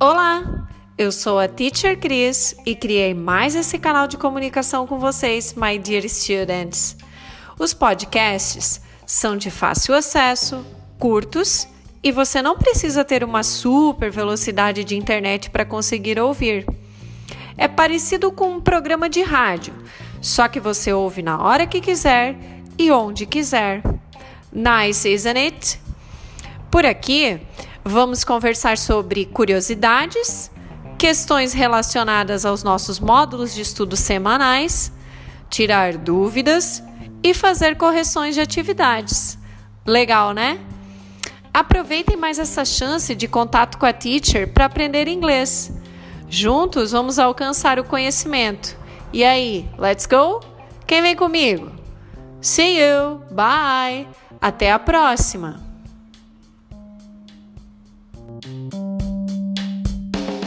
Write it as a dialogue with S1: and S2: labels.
S1: Olá, eu sou a Teacher Cris e criei mais esse canal de comunicação com vocês, my dear students. Os podcasts são de fácil acesso, curtos e você não precisa ter uma super velocidade de internet para conseguir ouvir. É parecido com um programa de rádio, só que você ouve na hora que quiser e onde quiser. Nice, isn't it? Por aqui, vamos conversar sobre curiosidades, questões relacionadas aos nossos módulos de estudo semanais, tirar dúvidas e fazer correções de atividades. Legal, né? Aproveitem mais essa chance de contato com a teacher para aprender inglês. Juntos vamos alcançar o conhecimento. E aí, let's go? Quem vem comigo? See you! Bye! Até a próxima!